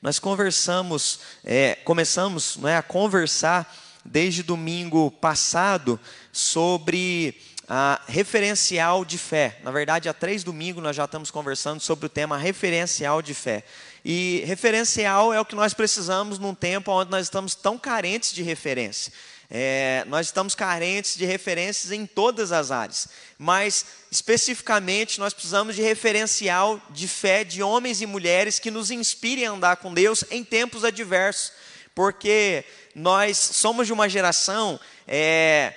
Nós conversamos, é, começamos não é, a conversar desde domingo passado sobre a referencial de fé. Na verdade, há três domingos nós já estamos conversando sobre o tema referencial de fé. E referencial é o que nós precisamos num tempo onde nós estamos tão carentes de referência. É, nós estamos carentes de referências em todas as áreas, mas especificamente nós precisamos de referencial de fé de homens e mulheres que nos inspirem a andar com Deus em tempos adversos, porque nós somos de uma geração, é,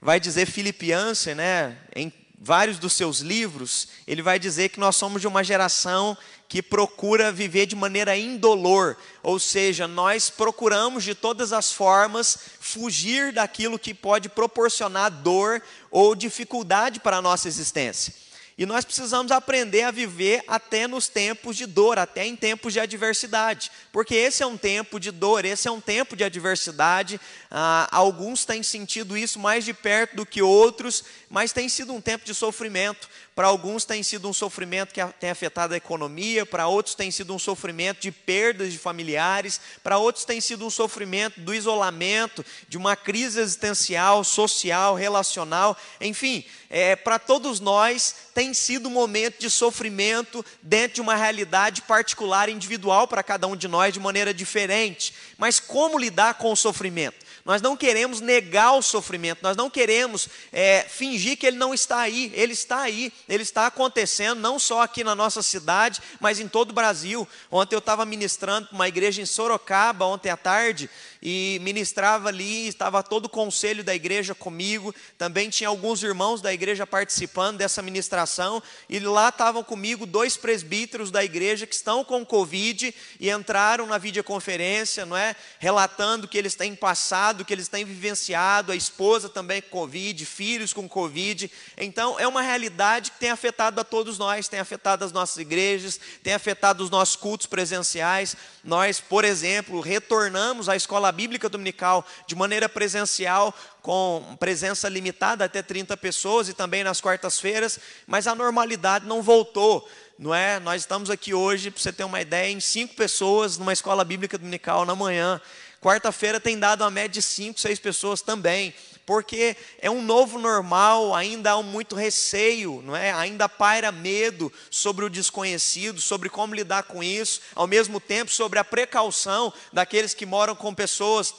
vai dizer Philip né, em vários dos seus livros, ele vai dizer que nós somos de uma geração que procura viver de maneira indolor, ou seja, nós procuramos de todas as formas fugir daquilo que pode proporcionar dor ou dificuldade para a nossa existência. E nós precisamos aprender a viver até nos tempos de dor, até em tempos de adversidade, porque esse é um tempo de dor, esse é um tempo de adversidade. Ah, alguns têm sentido isso mais de perto do que outros, mas tem sido um tempo de sofrimento. Para alguns tem sido um sofrimento que tem afetado a economia, para outros tem sido um sofrimento de perdas de familiares, para outros tem sido um sofrimento do isolamento, de uma crise existencial, social, relacional, enfim, é, para todos nós tem sido um momento de sofrimento dentro de uma realidade particular, individual para cada um de nós de maneira diferente. Mas como lidar com o sofrimento? Nós não queremos negar o sofrimento, nós não queremos é, fingir que ele não está aí. Ele está aí, ele está acontecendo, não só aqui na nossa cidade, mas em todo o Brasil. Ontem eu estava ministrando para uma igreja em Sorocaba, ontem à tarde, e ministrava ali, estava todo o conselho da igreja comigo, também tinha alguns irmãos da igreja participando dessa ministração, e lá estavam comigo dois presbíteros da igreja que estão com Covid e entraram na videoconferência, não é? Relatando que eles têm passado, que eles têm vivenciado, a esposa também com Covid, filhos com Covid. Então, é uma realidade que tem afetado a todos nós, tem afetado as nossas igrejas, tem afetado os nossos cultos presenciais. Nós, por exemplo, retornamos à escola bíblica dominical de maneira presencial, com presença limitada até 30 pessoas e também nas quartas-feiras, mas a normalidade não voltou. Não é? Nós estamos aqui hoje, para você ter uma ideia, em cinco pessoas numa escola bíblica dominical na manhã. Quarta-feira tem dado uma média de cinco, seis pessoas também porque é um novo normal, ainda há muito receio, não é? Ainda paira medo sobre o desconhecido, sobre como lidar com isso, ao mesmo tempo sobre a precaução daqueles que moram com pessoas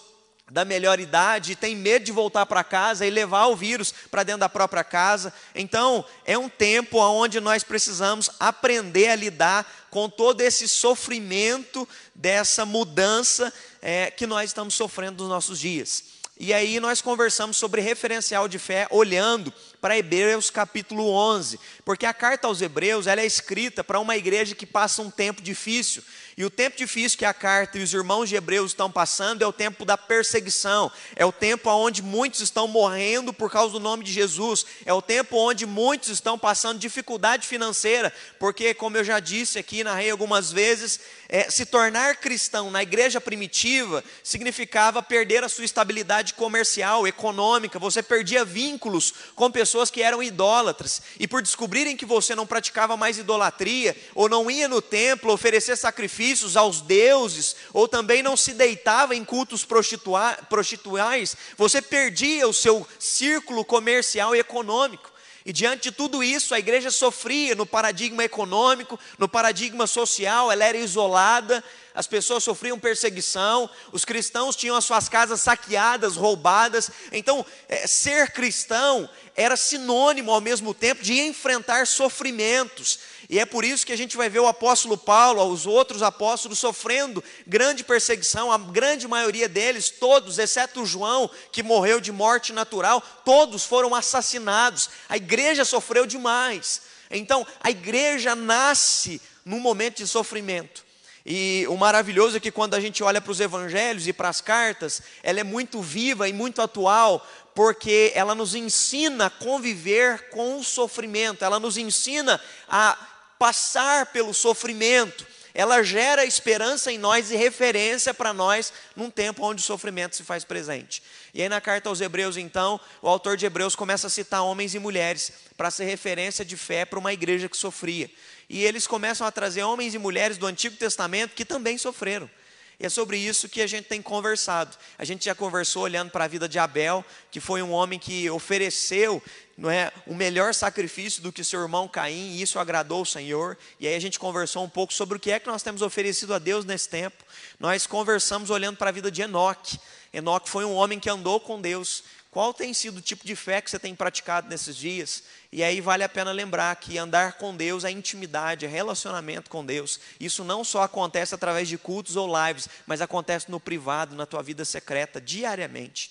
da melhor idade e tem medo de voltar para casa e levar o vírus para dentro da própria casa. Então, é um tempo onde nós precisamos aprender a lidar com todo esse sofrimento dessa mudança é, que nós estamos sofrendo nos nossos dias. E aí nós conversamos sobre referencial de fé olhando para Hebreus capítulo 11, porque a carta aos Hebreus ela é escrita para uma igreja que passa um tempo difícil. E o tempo difícil que a carta e os irmãos de Hebreus estão passando é o tempo da perseguição, é o tempo onde muitos estão morrendo por causa do nome de Jesus, é o tempo onde muitos estão passando dificuldade financeira, porque, como eu já disse aqui, narrei algumas vezes, é, se tornar cristão na igreja primitiva significava perder a sua estabilidade comercial, econômica, você perdia vínculos com pessoas que eram idólatras, e por descobrirem que você não praticava mais idolatria, ou não ia no templo oferecer sacrifícios aos deuses, ou também não se deitava em cultos prostituais, você perdia o seu círculo comercial e econômico. E diante de tudo isso, a igreja sofria no paradigma econômico, no paradigma social, ela era isolada, as pessoas sofriam perseguição, os cristãos tinham as suas casas saqueadas, roubadas. Então, é, ser cristão era sinônimo ao mesmo tempo de enfrentar sofrimentos. E é por isso que a gente vai ver o apóstolo Paulo, os outros apóstolos sofrendo grande perseguição, a grande maioria deles, todos, exceto João, que morreu de morte natural, todos foram assassinados. A igreja sofreu demais. Então, a igreja nasce num momento de sofrimento. E o maravilhoso é que quando a gente olha para os evangelhos e para as cartas, ela é muito viva e muito atual, porque ela nos ensina a conviver com o sofrimento, ela nos ensina a passar pelo sofrimento, ela gera esperança em nós e referência para nós num tempo onde o sofrimento se faz presente. E aí na carta aos Hebreus, então, o autor de Hebreus começa a citar homens e mulheres para ser referência de fé para uma igreja que sofria. E eles começam a trazer homens e mulheres do Antigo Testamento que também sofreram. E é sobre isso que a gente tem conversado. A gente já conversou olhando para a vida de Abel, que foi um homem que ofereceu não é, o melhor sacrifício do que seu irmão Caim, e isso agradou o Senhor. E aí a gente conversou um pouco sobre o que é que nós temos oferecido a Deus nesse tempo. Nós conversamos olhando para a vida de Enoque. Enoque foi um homem que andou com Deus, qual tem sido o tipo de fé que você tem praticado nesses dias? E aí vale a pena lembrar que andar com Deus é intimidade, é relacionamento com Deus. Isso não só acontece através de cultos ou lives, mas acontece no privado, na tua vida secreta, diariamente.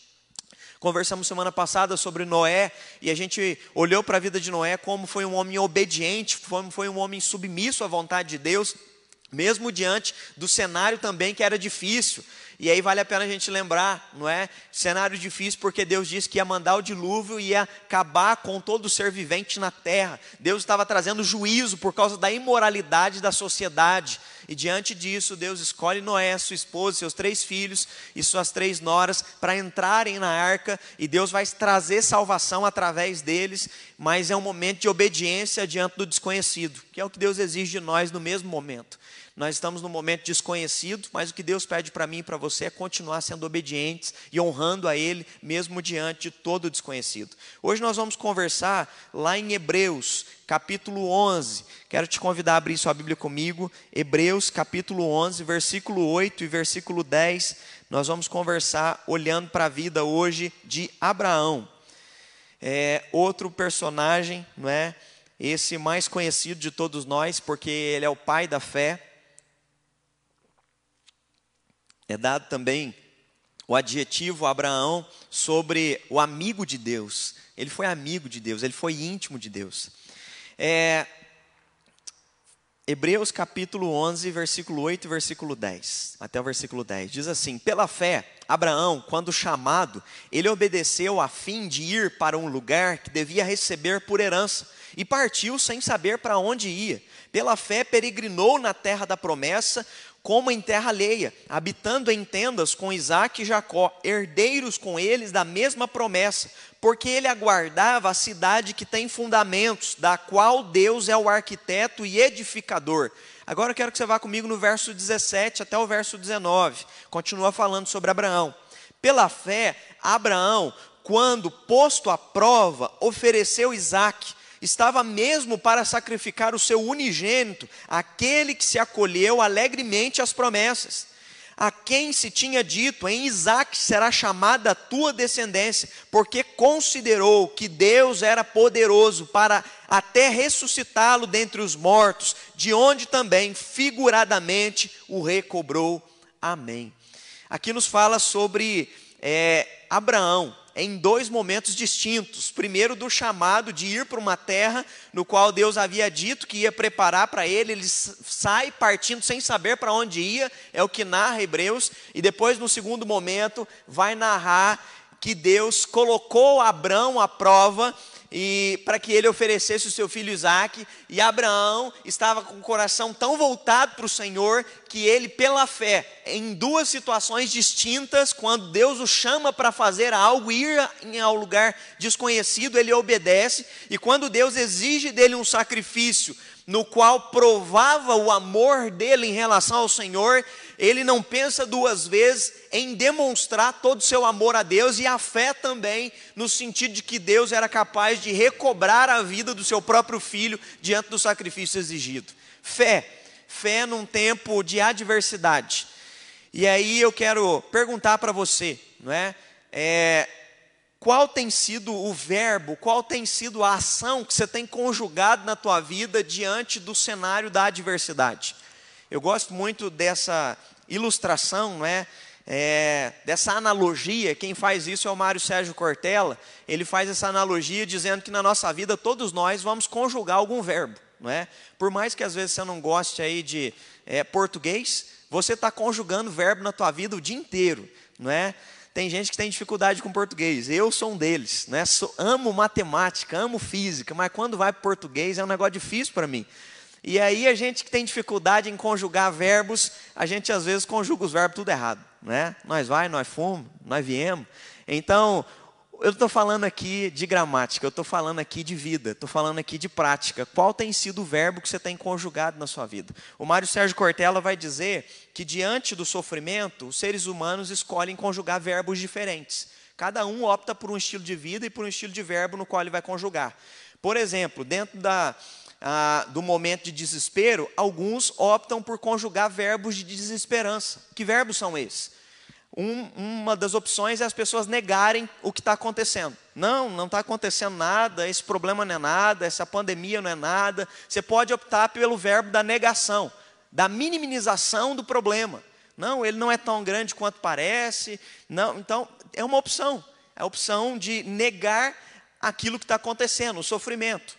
Conversamos semana passada sobre Noé e a gente olhou para a vida de Noé como foi um homem obediente, como foi um homem submisso à vontade de Deus, mesmo diante do cenário também que era difícil. E aí vale a pena a gente lembrar, não é? Cenário difícil porque Deus disse que ia mandar o dilúvio e ia acabar com todo ser vivente na terra. Deus estava trazendo juízo por causa da imoralidade da sociedade. E diante disso, Deus escolhe Noé, sua esposa, seus três filhos e suas três noras para entrarem na arca, e Deus vai trazer salvação através deles, mas é um momento de obediência diante do desconhecido, que é o que Deus exige de nós no mesmo momento. Nós estamos num momento desconhecido, mas o que Deus pede para mim e para você é continuar sendo obedientes e honrando a Ele, mesmo diante de todo o desconhecido. Hoje nós vamos conversar lá em Hebreus, capítulo 11. Quero te convidar a abrir sua Bíblia comigo. Hebreus, capítulo 11, versículo 8 e versículo 10. Nós vamos conversar olhando para a vida hoje de Abraão. É outro personagem, não é? Esse mais conhecido de todos nós, porque ele é o pai da fé é dado também o adjetivo Abraão sobre o amigo de Deus. Ele foi amigo de Deus, ele foi íntimo de Deus. É, Hebreus capítulo 11, versículo 8 e versículo 10, até o versículo 10, diz assim: Pela fé, Abraão, quando chamado, ele obedeceu a fim de ir para um lugar que devia receber por herança, e partiu sem saber para onde ia. Pela fé, peregrinou na terra da promessa, como em terra alheia, habitando em tendas com Isaac e Jacó, herdeiros com eles da mesma promessa, porque ele aguardava a cidade que tem fundamentos, da qual Deus é o arquiteto e edificador. Agora eu quero que você vá comigo no verso 17 até o verso 19, continua falando sobre Abraão. Pela fé, Abraão, quando posto à prova, ofereceu Isaac estava mesmo para sacrificar o seu unigênito, aquele que se acolheu alegremente às promessas. A quem se tinha dito, em Isaac será chamada a tua descendência, porque considerou que Deus era poderoso para até ressuscitá-lo dentre os mortos, de onde também figuradamente o recobrou. Amém. Aqui nos fala sobre é, Abraão, em dois momentos distintos. Primeiro, do chamado de ir para uma terra no qual Deus havia dito que ia preparar para ele, ele sai partindo sem saber para onde ia, é o que narra Hebreus, e depois, no segundo momento, vai narrar que Deus colocou Abraão à prova e para que ele oferecesse o seu filho Isaque, e Abraão estava com o coração tão voltado para o Senhor que ele, pela fé, em duas situações distintas, quando Deus o chama para fazer algo, ir ao lugar desconhecido, ele obedece, e quando Deus exige dele um sacrifício, no qual provava o amor dele em relação ao Senhor, ele não pensa duas vezes em demonstrar todo o seu amor a Deus e a fé também, no sentido de que Deus era capaz de recobrar a vida do seu próprio filho diante do sacrifício exigido. Fé, fé num tempo de adversidade. E aí eu quero perguntar para você, não é? é qual tem sido o verbo, qual tem sido a ação que você tem conjugado na tua vida diante do cenário da adversidade? Eu gosto muito dessa ilustração, não é? é? dessa analogia, quem faz isso é o Mário Sérgio Cortella, ele faz essa analogia dizendo que na nossa vida todos nós vamos conjugar algum verbo, não é? Por mais que às vezes você não goste aí de é, português, você está conjugando verbo na tua vida o dia inteiro, não é? Tem gente que tem dificuldade com português, eu sou um deles, né? Sou, amo matemática, amo física, mas quando vai para português é um negócio difícil para mim. E aí a gente que tem dificuldade em conjugar verbos, a gente às vezes conjuga os verbos tudo errado, né? Nós vai, nós fomos, nós viemos. Então, eu estou falando aqui de gramática, eu estou falando aqui de vida, estou falando aqui de prática. Qual tem sido o verbo que você tem conjugado na sua vida? O Mário Sérgio Cortella vai dizer que diante do sofrimento, os seres humanos escolhem conjugar verbos diferentes. Cada um opta por um estilo de vida e por um estilo de verbo no qual ele vai conjugar. Por exemplo, dentro da, do momento de desespero, alguns optam por conjugar verbos de desesperança. Que verbos são esses? Um, uma das opções é as pessoas negarem o que está acontecendo. Não, não está acontecendo nada, esse problema não é nada, essa pandemia não é nada. Você pode optar pelo verbo da negação, da minimização do problema. Não, ele não é tão grande quanto parece. Não, então é uma opção, é a opção de negar aquilo que está acontecendo, o sofrimento.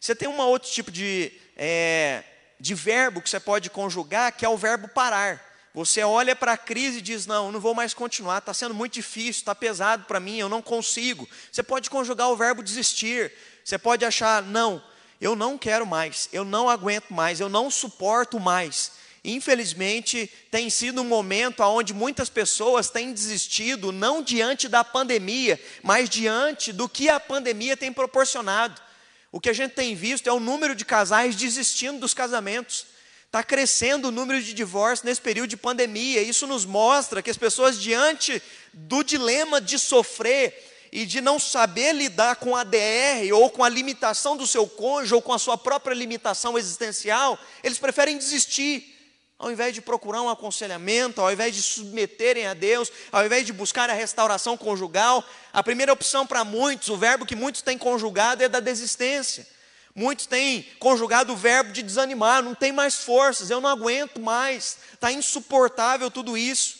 Você tem um outro tipo de, é, de verbo que você pode conjugar, que é o verbo parar. Você olha para a crise e diz: Não, não vou mais continuar, está sendo muito difícil, está pesado para mim, eu não consigo. Você pode conjugar o verbo desistir. Você pode achar: Não, eu não quero mais, eu não aguento mais, eu não suporto mais. Infelizmente, tem sido um momento onde muitas pessoas têm desistido, não diante da pandemia, mas diante do que a pandemia tem proporcionado. O que a gente tem visto é o número de casais desistindo dos casamentos. Está crescendo o número de divórcios nesse período de pandemia. Isso nos mostra que as pessoas, diante do dilema de sofrer e de não saber lidar com a DR ou com a limitação do seu cônjuge ou com a sua própria limitação existencial, eles preferem desistir ao invés de procurar um aconselhamento, ao invés de submeterem a Deus, ao invés de buscar a restauração conjugal, a primeira opção para muitos, o verbo que muitos têm conjugado é da desistência. Muitos têm conjugado o verbo de desanimar, não tem mais forças, eu não aguento mais, está insuportável tudo isso.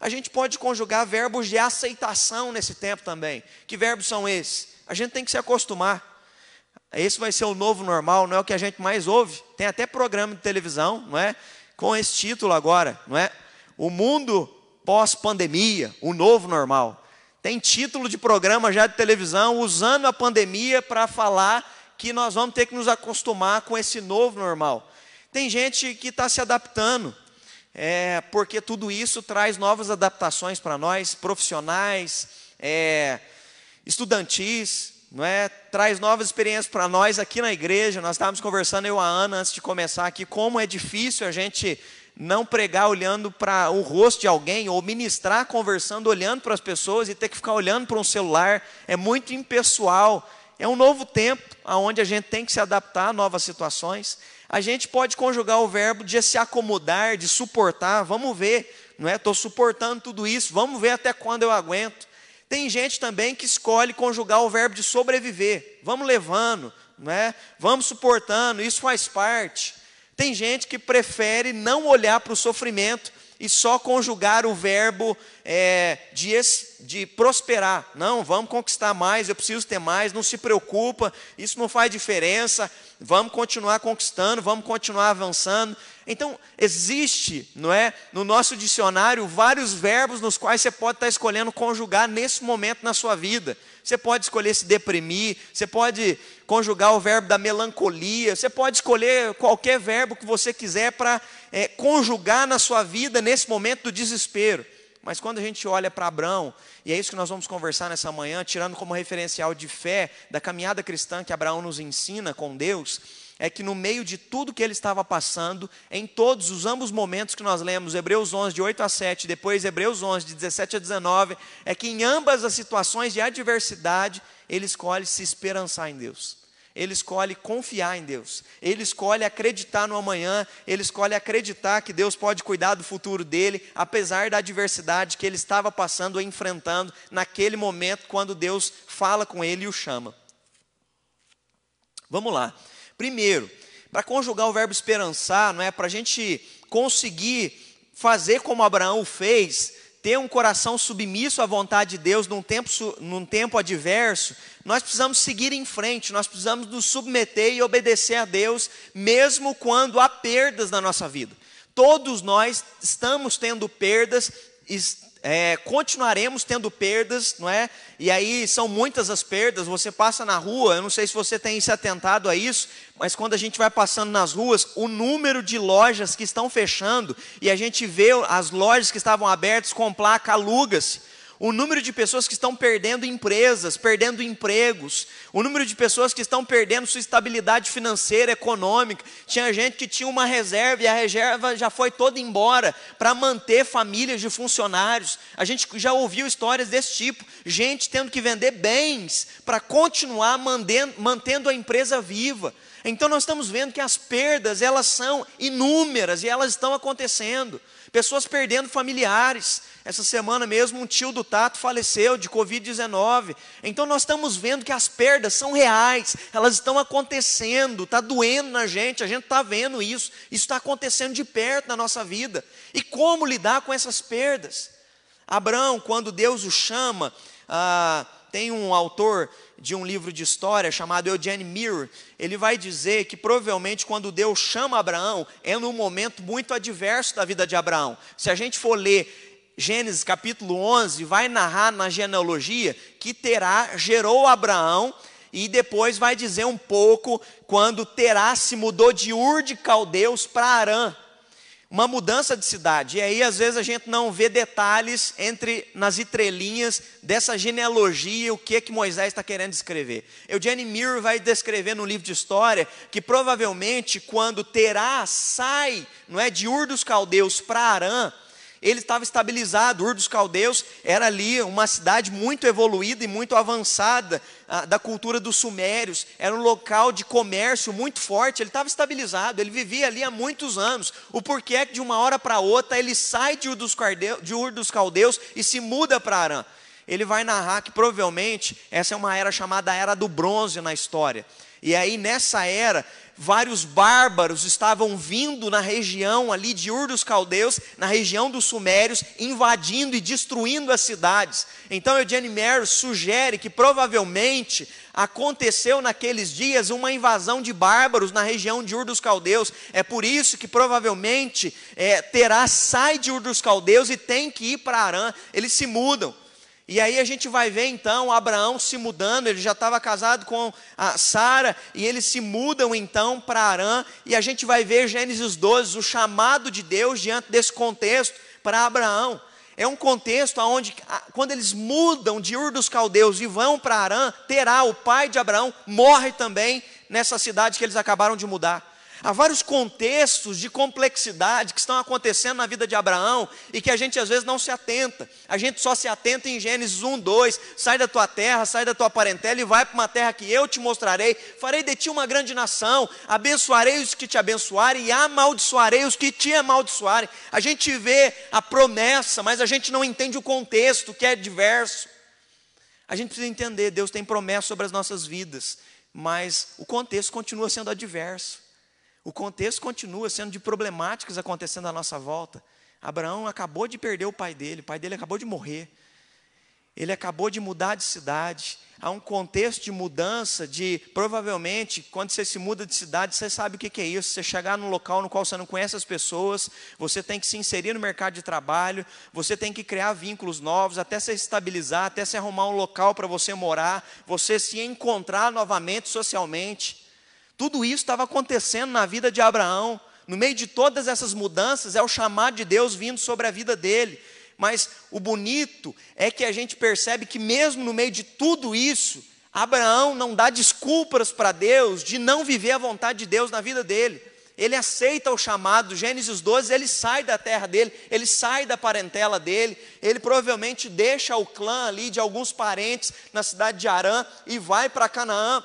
A gente pode conjugar verbos de aceitação nesse tempo também. Que verbos são esses? A gente tem que se acostumar. Esse vai ser o novo normal, não é o que a gente mais ouve. Tem até programa de televisão, não é? com esse título agora, não é? O mundo pós-pandemia, o novo normal. Tem título de programa já de televisão usando a pandemia para falar que nós vamos ter que nos acostumar com esse novo normal. Tem gente que está se adaptando, é, porque tudo isso traz novas adaptações para nós, profissionais, é, estudantis, não é? Traz novas experiências para nós aqui na igreja. Nós estávamos conversando eu e a Ana antes de começar aqui como é difícil a gente não pregar olhando para o rosto de alguém ou ministrar conversando olhando para as pessoas e ter que ficar olhando para um celular é muito impessoal. É um novo tempo onde a gente tem que se adaptar a novas situações. A gente pode conjugar o verbo de se acomodar, de suportar. Vamos ver, não é? Estou suportando tudo isso. Vamos ver até quando eu aguento. Tem gente também que escolhe conjugar o verbo de sobreviver. Vamos levando, né? vamos suportando, isso faz parte. Tem gente que prefere não olhar para o sofrimento e só conjugar o verbo é, de, de prosperar. Não, vamos conquistar mais, eu preciso ter mais, não se preocupa, isso não faz diferença, vamos continuar conquistando, vamos continuar avançando. Então, existe, não é, no nosso dicionário, vários verbos nos quais você pode estar escolhendo conjugar nesse momento na sua vida. Você pode escolher se deprimir, você pode conjugar o verbo da melancolia, você pode escolher qualquer verbo que você quiser para é, conjugar na sua vida nesse momento do desespero. Mas quando a gente olha para Abraão, e é isso que nós vamos conversar nessa manhã, tirando como referencial de fé da caminhada cristã que Abraão nos ensina com Deus, é que no meio de tudo que ele estava passando, em todos os ambos momentos que nós lemos, Hebreus 11, de 8 a 7, depois Hebreus 11, de 17 a 19, é que em ambas as situações de adversidade, ele escolhe se esperançar em Deus. Ele escolhe confiar em Deus. Ele escolhe acreditar no amanhã. Ele escolhe acreditar que Deus pode cuidar do futuro dele, apesar da adversidade que ele estava passando ou enfrentando naquele momento, quando Deus fala com ele e o chama. Vamos lá. Primeiro, para conjugar o verbo esperançar, não é para a gente conseguir fazer como Abraão fez, ter um coração submisso à vontade de Deus num tempo, num tempo adverso, nós precisamos seguir em frente, nós precisamos nos submeter e obedecer a Deus, mesmo quando há perdas na nossa vida. Todos nós estamos tendo perdas, é, continuaremos tendo perdas, não é? E aí são muitas as perdas. Você passa na rua, eu não sei se você tem se atentado a isso, mas quando a gente vai passando nas ruas, o número de lojas que estão fechando e a gente vê as lojas que estavam abertas com placa aluga-se. O número de pessoas que estão perdendo empresas, perdendo empregos, o número de pessoas que estão perdendo sua estabilidade financeira, econômica. Tinha gente que tinha uma reserva e a reserva já foi toda embora para manter famílias de funcionários. A gente já ouviu histórias desse tipo, gente tendo que vender bens para continuar mantendo, a empresa viva. Então nós estamos vendo que as perdas, elas são inúmeras e elas estão acontecendo. Pessoas perdendo familiares. Essa semana mesmo um tio do Tato faleceu de Covid-19. Então nós estamos vendo que as perdas são reais, elas estão acontecendo, está doendo na gente, a gente está vendo isso, isso está acontecendo de perto na nossa vida. E como lidar com essas perdas? Abraão, quando Deus o chama, ah, tem um autor de um livro de história chamado Eugene Mirror, ele vai dizer que provavelmente quando Deus chama Abraão, é num momento muito adverso da vida de Abraão. Se a gente for ler Gênesis capítulo 11, vai narrar na genealogia que Terá gerou Abraão e depois vai dizer um pouco quando Terá se mudou de Ur de Caldeus para Arã uma mudança de cidade. E aí, às vezes, a gente não vê detalhes entre nas entrelinhas dessa genealogia, o que é que Moisés está querendo descrever. Eugene Mirror vai descrever no livro de história que provavelmente quando Terá sai, não é, de Ur dos Caldeus para Arã, ele estava estabilizado. Ur dos Caldeus era ali uma cidade muito evoluída e muito avançada a, da cultura dos sumérios. Era um local de comércio muito forte. Ele estava estabilizado. Ele vivia ali há muitos anos. O porquê é que de uma hora para outra ele sai de Ur dos, Caldeus, de Ur dos Caldeus e se muda para Arã? Ele vai narrar que provavelmente essa é uma era chamada Era do Bronze na história. E aí nessa era vários bárbaros estavam vindo na região ali de Ur dos Caldeus, na região dos Sumérios, invadindo e destruindo as cidades. Então Eugene Meyer sugere que provavelmente aconteceu naqueles dias uma invasão de bárbaros na região de Ur dos Caldeus. É por isso que provavelmente é, Terá sai de Ur dos Caldeus e tem que ir para Arã. Eles se mudam. E aí a gente vai ver então Abraão se mudando, ele já estava casado com a Sara, e eles se mudam então para Arã, e a gente vai ver Gênesis 12, o chamado de Deus diante desse contexto para Abraão. É um contexto onde, quando eles mudam de Ur dos Caldeus e vão para Arã, Terá, o pai de Abraão, morre também nessa cidade que eles acabaram de mudar. Há vários contextos de complexidade que estão acontecendo na vida de Abraão e que a gente às vezes não se atenta. A gente só se atenta em Gênesis 1, 2: sai da tua terra, sai da tua parentela e vai para uma terra que eu te mostrarei. Farei de ti uma grande nação, abençoarei os que te abençoarem e amaldiçoarei os que te amaldiçoarem. A gente vê a promessa, mas a gente não entende o contexto que é diverso. A gente precisa entender: Deus tem promessa sobre as nossas vidas, mas o contexto continua sendo adverso. O contexto continua sendo de problemáticas acontecendo à nossa volta. Abraão acabou de perder o pai dele, o pai dele acabou de morrer. Ele acabou de mudar de cidade. Há um contexto de mudança, de provavelmente, quando você se muda de cidade, você sabe o que é isso. Você chegar num local no qual você não conhece as pessoas, você tem que se inserir no mercado de trabalho, você tem que criar vínculos novos, até se estabilizar, até se arrumar um local para você morar, você se encontrar novamente socialmente. Tudo isso estava acontecendo na vida de Abraão. No meio de todas essas mudanças, é o chamado de Deus vindo sobre a vida dele. Mas o bonito é que a gente percebe que, mesmo no meio de tudo isso, Abraão não dá desculpas para Deus de não viver a vontade de Deus na vida dele. Ele aceita o chamado, Gênesis 12, ele sai da terra dele, ele sai da parentela dele, ele provavelmente deixa o clã ali de alguns parentes na cidade de Arã e vai para Canaã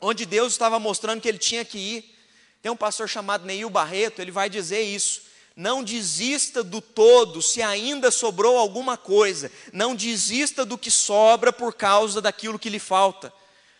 onde Deus estava mostrando que ele tinha que ir. Tem um pastor chamado Neil Barreto, ele vai dizer isso. Não desista do todo se ainda sobrou alguma coisa. Não desista do que sobra por causa daquilo que lhe falta.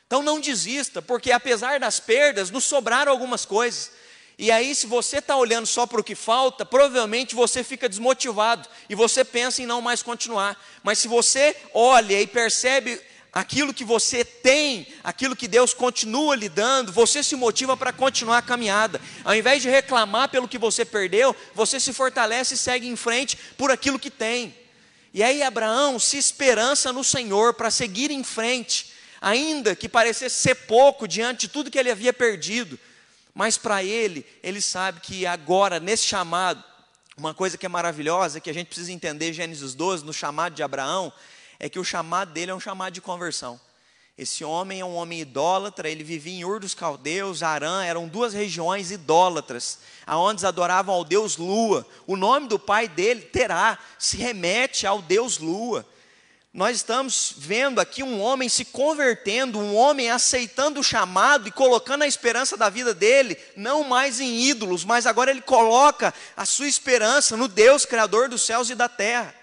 Então não desista, porque apesar das perdas, nos sobraram algumas coisas. E aí, se você está olhando só para o que falta, provavelmente você fica desmotivado e você pensa em não mais continuar. Mas se você olha e percebe aquilo que você tem, aquilo que Deus continua lhe dando, você se motiva para continuar a caminhada. Ao invés de reclamar pelo que você perdeu, você se fortalece e segue em frente por aquilo que tem. E aí Abraão se esperança no Senhor para seguir em frente, ainda que parecesse ser pouco diante de tudo que ele havia perdido. Mas para ele, ele sabe que agora, nesse chamado, uma coisa que é maravilhosa, que a gente precisa entender, Gênesis 12, no chamado de Abraão, é que o chamado dele é um chamado de conversão. Esse homem é um homem idólatra, ele vivia em Ur dos Caldeus, Arã, eram duas regiões idólatras, aonde adoravam ao deus Lua. O nome do pai dele, Terá, se remete ao deus Lua. Nós estamos vendo aqui um homem se convertendo, um homem aceitando o chamado e colocando a esperança da vida dele, não mais em ídolos, mas agora ele coloca a sua esperança no Deus, Criador dos céus e da terra.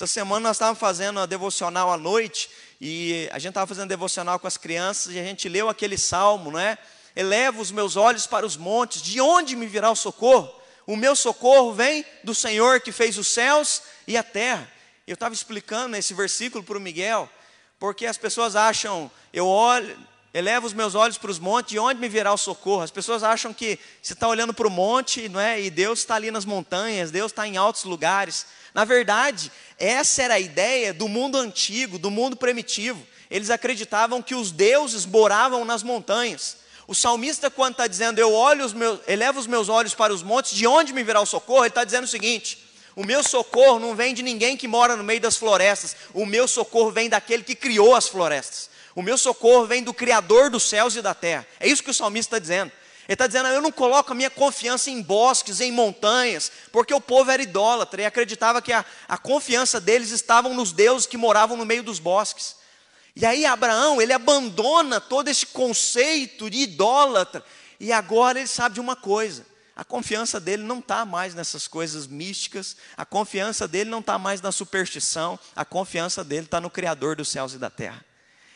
Essa semana nós estávamos fazendo a devocional à noite, e a gente estava fazendo devocional com as crianças, e a gente leu aquele salmo, não é? Eleva os meus olhos para os montes, de onde me virá o socorro? O meu socorro vem do Senhor que fez os céus e a terra. Eu estava explicando esse versículo para o Miguel, porque as pessoas acham, eu olho, elevo os meus olhos para os montes, de onde me virá o socorro? As pessoas acham que você está olhando para o monte, não é? E Deus está ali nas montanhas, Deus está em altos lugares. Na verdade, essa era a ideia do mundo antigo, do mundo primitivo. Eles acreditavam que os deuses moravam nas montanhas. O salmista, quando está dizendo, eu olho os meus, elevo os meus olhos para os montes, de onde me virá o socorro? Ele está dizendo o seguinte: o meu socorro não vem de ninguém que mora no meio das florestas. O meu socorro vem daquele que criou as florestas. O meu socorro vem do Criador dos céus e da terra. É isso que o salmista está dizendo. Ele está dizendo: eu não coloco a minha confiança em bosques, em montanhas, porque o povo era idólatra e acreditava que a, a confiança deles estava nos deuses que moravam no meio dos bosques. E aí Abraão, ele abandona todo esse conceito de idólatra, e agora ele sabe de uma coisa: a confiança dele não está mais nessas coisas místicas, a confiança dele não está mais na superstição, a confiança dele está no Criador dos céus e da terra.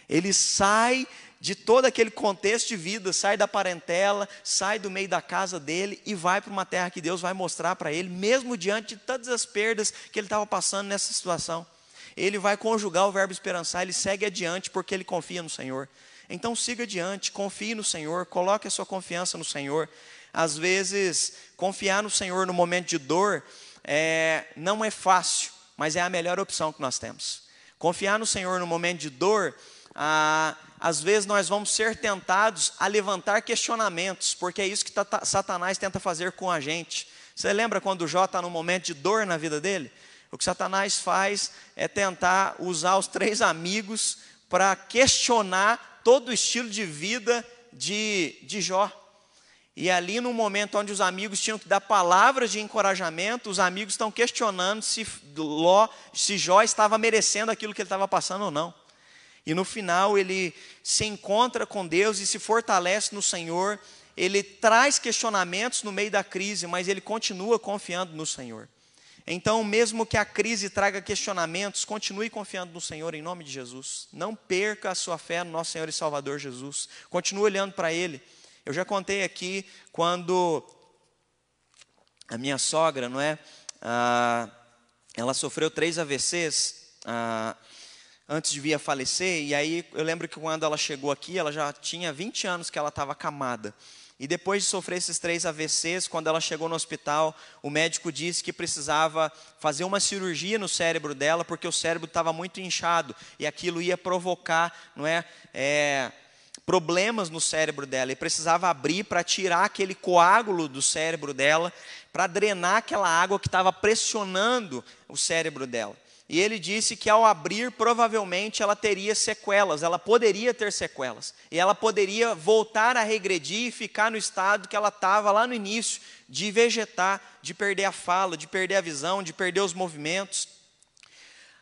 Ele sai de todo aquele contexto de vida, sai da parentela, sai do meio da casa dele e vai para uma terra que Deus vai mostrar para ele, mesmo diante de todas as perdas que ele estava passando nessa situação. Ele vai conjugar o verbo esperançar, ele segue adiante porque ele confia no Senhor. Então siga adiante, confie no Senhor, coloque a sua confiança no Senhor. Às vezes, confiar no Senhor no momento de dor é, não é fácil, mas é a melhor opção que nós temos. Confiar no Senhor no momento de dor, ah, às vezes nós vamos ser tentados a levantar questionamentos, porque é isso que Satanás tenta fazer com a gente. Você lembra quando Jó está num momento de dor na vida dele? O que Satanás faz é tentar usar os três amigos para questionar todo o estilo de vida de, de Jó. E ali, no momento onde os amigos tinham que dar palavras de encorajamento, os amigos estão questionando se, Ló, se Jó estava merecendo aquilo que ele estava passando ou não. E no final, ele se encontra com Deus e se fortalece no Senhor. Ele traz questionamentos no meio da crise, mas ele continua confiando no Senhor. Então, mesmo que a crise traga questionamentos, continue confiando no Senhor em nome de Jesus. Não perca a sua fé no nosso Senhor e Salvador Jesus. Continue olhando para Ele eu já contei aqui quando a minha sogra, não é? Ah, ela sofreu três AVCs ah, antes de vir a falecer, e aí eu lembro que quando ela chegou aqui, ela já tinha 20 anos que ela estava acamada. E depois de sofrer esses três AVCs, quando ela chegou no hospital, o médico disse que precisava fazer uma cirurgia no cérebro dela, porque o cérebro estava muito inchado e aquilo ia provocar, não é, é problemas no cérebro dela e precisava abrir para tirar aquele coágulo do cérebro dela, para drenar aquela água que estava pressionando o cérebro dela. E ele disse que ao abrir, provavelmente ela teria sequelas, ela poderia ter sequelas. E ela poderia voltar a regredir e ficar no estado que ela estava lá no início, de vegetar, de perder a fala, de perder a visão, de perder os movimentos.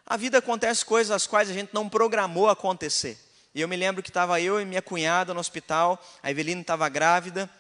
A vida acontece coisas as quais a gente não programou acontecer. E eu me lembro que estava eu e minha cunhada no hospital, a Evelina estava grávida,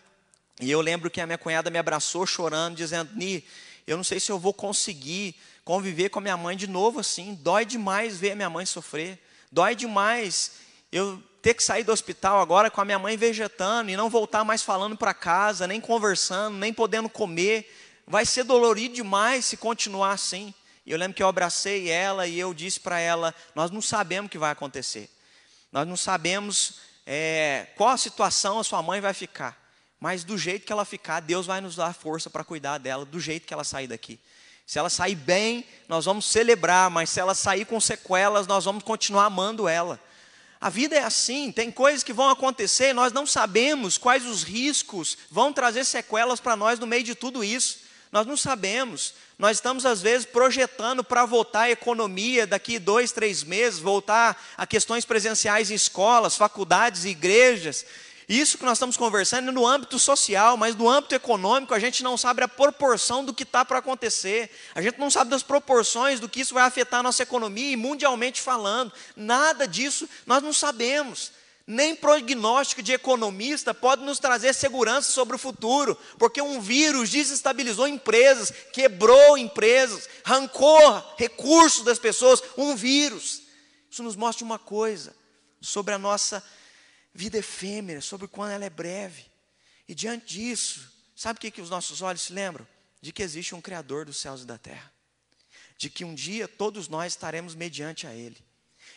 e eu lembro que a minha cunhada me abraçou chorando, dizendo: Ni, eu não sei se eu vou conseguir conviver com a minha mãe de novo assim. Dói demais ver a minha mãe sofrer. Dói demais eu ter que sair do hospital agora com a minha mãe vegetando e não voltar mais falando para casa, nem conversando, nem podendo comer. Vai ser dolorido demais se continuar assim. E eu lembro que eu abracei ela e eu disse para ela: Nós não sabemos o que vai acontecer. Nós não sabemos é, qual a situação a sua mãe vai ficar, mas do jeito que ela ficar, Deus vai nos dar força para cuidar dela, do jeito que ela sair daqui. Se ela sair bem, nós vamos celebrar, mas se ela sair com sequelas, nós vamos continuar amando ela. A vida é assim, tem coisas que vão acontecer, nós não sabemos quais os riscos vão trazer sequelas para nós no meio de tudo isso. Nós não sabemos. Nós estamos, às vezes, projetando para voltar a economia daqui dois, três meses, voltar a questões presenciais em escolas, faculdades igrejas. Isso que nós estamos conversando é no âmbito social, mas no âmbito econômico a gente não sabe a proporção do que está para acontecer. A gente não sabe das proporções do que isso vai afetar a nossa economia e mundialmente falando. Nada disso nós não sabemos. Nem prognóstico de economista pode nos trazer segurança sobre o futuro, porque um vírus desestabilizou empresas, quebrou empresas, arrancou recursos das pessoas. Um vírus. Isso nos mostra uma coisa sobre a nossa vida efêmera, sobre quando ela é breve. E diante disso, sabe o que, que os nossos olhos se lembram? De que existe um Criador dos céus e da terra. De que um dia todos nós estaremos mediante a Ele.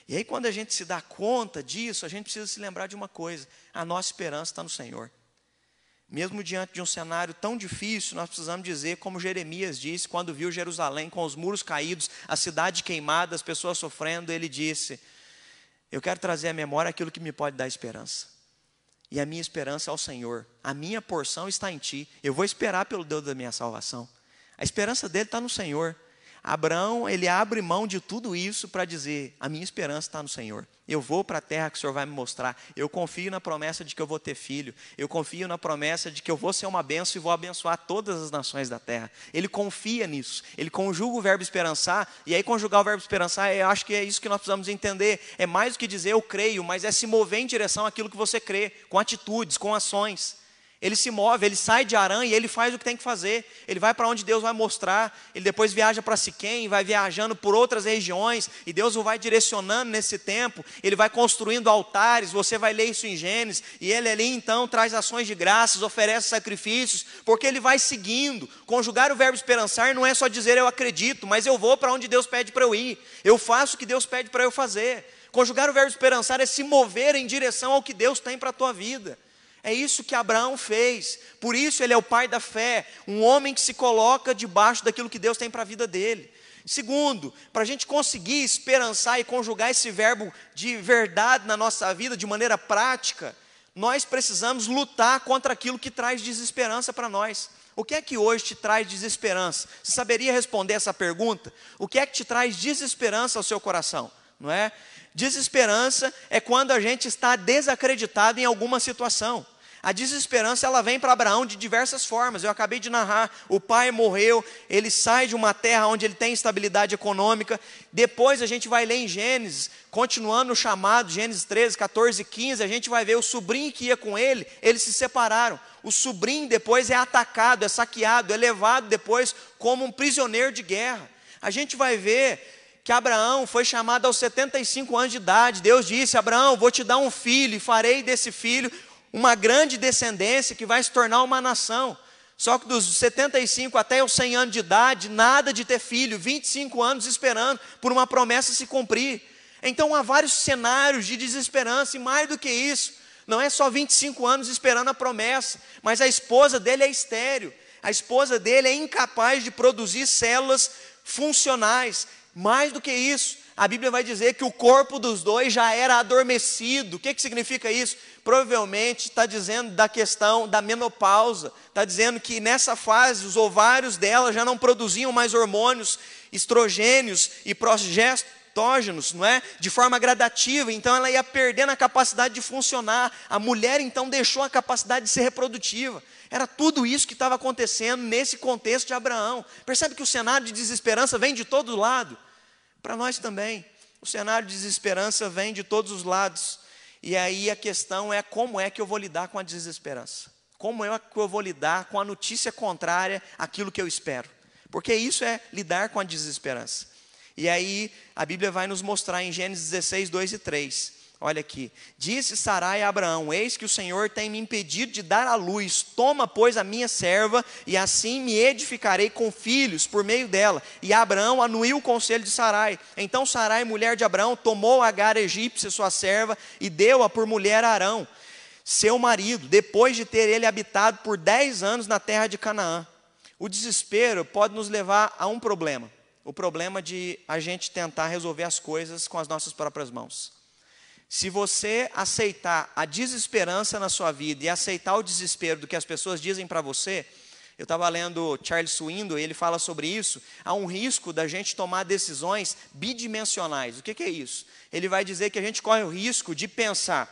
E aí, quando a gente se dá conta disso, a gente precisa se lembrar de uma coisa: a nossa esperança está no Senhor. Mesmo diante de um cenário tão difícil, nós precisamos dizer, como Jeremias disse, quando viu Jerusalém com os muros caídos, a cidade queimada, as pessoas sofrendo, ele disse: Eu quero trazer à memória aquilo que me pode dar esperança. E a minha esperança é ao Senhor. A minha porção está em Ti. Eu vou esperar pelo Deus da minha salvação. A esperança dele está no Senhor. Abraão, ele abre mão de tudo isso para dizer: a minha esperança está no Senhor. Eu vou para a terra que o Senhor vai me mostrar. Eu confio na promessa de que eu vou ter filho. Eu confio na promessa de que eu vou ser uma benção e vou abençoar todas as nações da terra. Ele confia nisso. Ele conjuga o verbo esperançar. E aí, conjugar o verbo esperançar, eu acho que é isso que nós precisamos entender. É mais do que dizer eu creio, mas é se mover em direção àquilo que você crê, com atitudes, com ações. Ele se move, ele sai de Arã e ele faz o que tem que fazer. Ele vai para onde Deus vai mostrar. Ele depois viaja para Siquém, vai viajando por outras regiões e Deus o vai direcionando nesse tempo. Ele vai construindo altares. Você vai ler isso em Gênesis e ele ali então traz ações de graças, oferece sacrifícios, porque ele vai seguindo. Conjugar o verbo esperançar não é só dizer eu acredito, mas eu vou para onde Deus pede para eu ir. Eu faço o que Deus pede para eu fazer. Conjugar o verbo esperançar é se mover em direção ao que Deus tem para a tua vida. É isso que Abraão fez. Por isso ele é o pai da fé, um homem que se coloca debaixo daquilo que Deus tem para a vida dele. Segundo, para a gente conseguir esperançar e conjugar esse verbo de verdade na nossa vida de maneira prática, nós precisamos lutar contra aquilo que traz desesperança para nós. O que é que hoje te traz desesperança? Você saberia responder essa pergunta? O que é que te traz desesperança ao seu coração? Não é? Desesperança é quando a gente está desacreditado em alguma situação. A desesperança ela vem para Abraão de diversas formas. Eu acabei de narrar, o pai morreu, ele sai de uma terra onde ele tem estabilidade econômica. Depois a gente vai ler em Gênesis, continuando o chamado, Gênesis 13, 14 e 15, a gente vai ver o sobrinho que ia com ele, eles se separaram. O sobrinho depois é atacado, é saqueado, é levado depois como um prisioneiro de guerra. A gente vai ver que Abraão foi chamado aos 75 anos de idade. Deus disse: Abraão, vou te dar um filho e farei desse filho uma grande descendência que vai se tornar uma nação. Só que dos 75 até os 100 anos de idade, nada de ter filho, 25 anos esperando por uma promessa se cumprir. Então há vários cenários de desesperança, e mais do que isso, não é só 25 anos esperando a promessa, mas a esposa dele é estéreo, a esposa dele é incapaz de produzir células funcionais. Mais do que isso, a Bíblia vai dizer que o corpo dos dois já era adormecido. O que, que significa isso? Provavelmente está dizendo da questão da menopausa, está dizendo que nessa fase os ovários dela já não produziam mais hormônios, estrogênios e progestógenos, não é? De forma gradativa, então ela ia perdendo a capacidade de funcionar. A mulher então deixou a capacidade de ser reprodutiva. Era tudo isso que estava acontecendo nesse contexto de Abraão. Percebe que o cenário de desesperança vem de todo lado. Para nós também. O cenário de desesperança vem de todos os lados. E aí a questão é como é que eu vou lidar com a desesperança? Como é que eu vou lidar com a notícia contrária àquilo que eu espero? Porque isso é lidar com a desesperança. E aí a Bíblia vai nos mostrar em Gênesis 16, 2 e 3. Olha aqui. Disse Sarai a Abraão: Eis que o Senhor tem me impedido de dar à luz. Toma, pois, a minha serva, e assim me edificarei com filhos por meio dela. E Abraão anuiu o conselho de Sarai. Então Sarai, mulher de Abraão, tomou Agar egípcia, sua serva, e deu-a por mulher a Arão, seu marido, depois de ter ele habitado por dez anos na terra de Canaã. O desespero pode nos levar a um problema: o problema de a gente tentar resolver as coisas com as nossas próprias mãos. Se você aceitar a desesperança na sua vida e aceitar o desespero do que as pessoas dizem para você, Eu estava lendo Charles Swindoll, ele fala sobre isso. Há um risco da gente tomar decisões bidimensionais. O que, que é isso? Ele vai dizer que a gente corre o risco de pensar: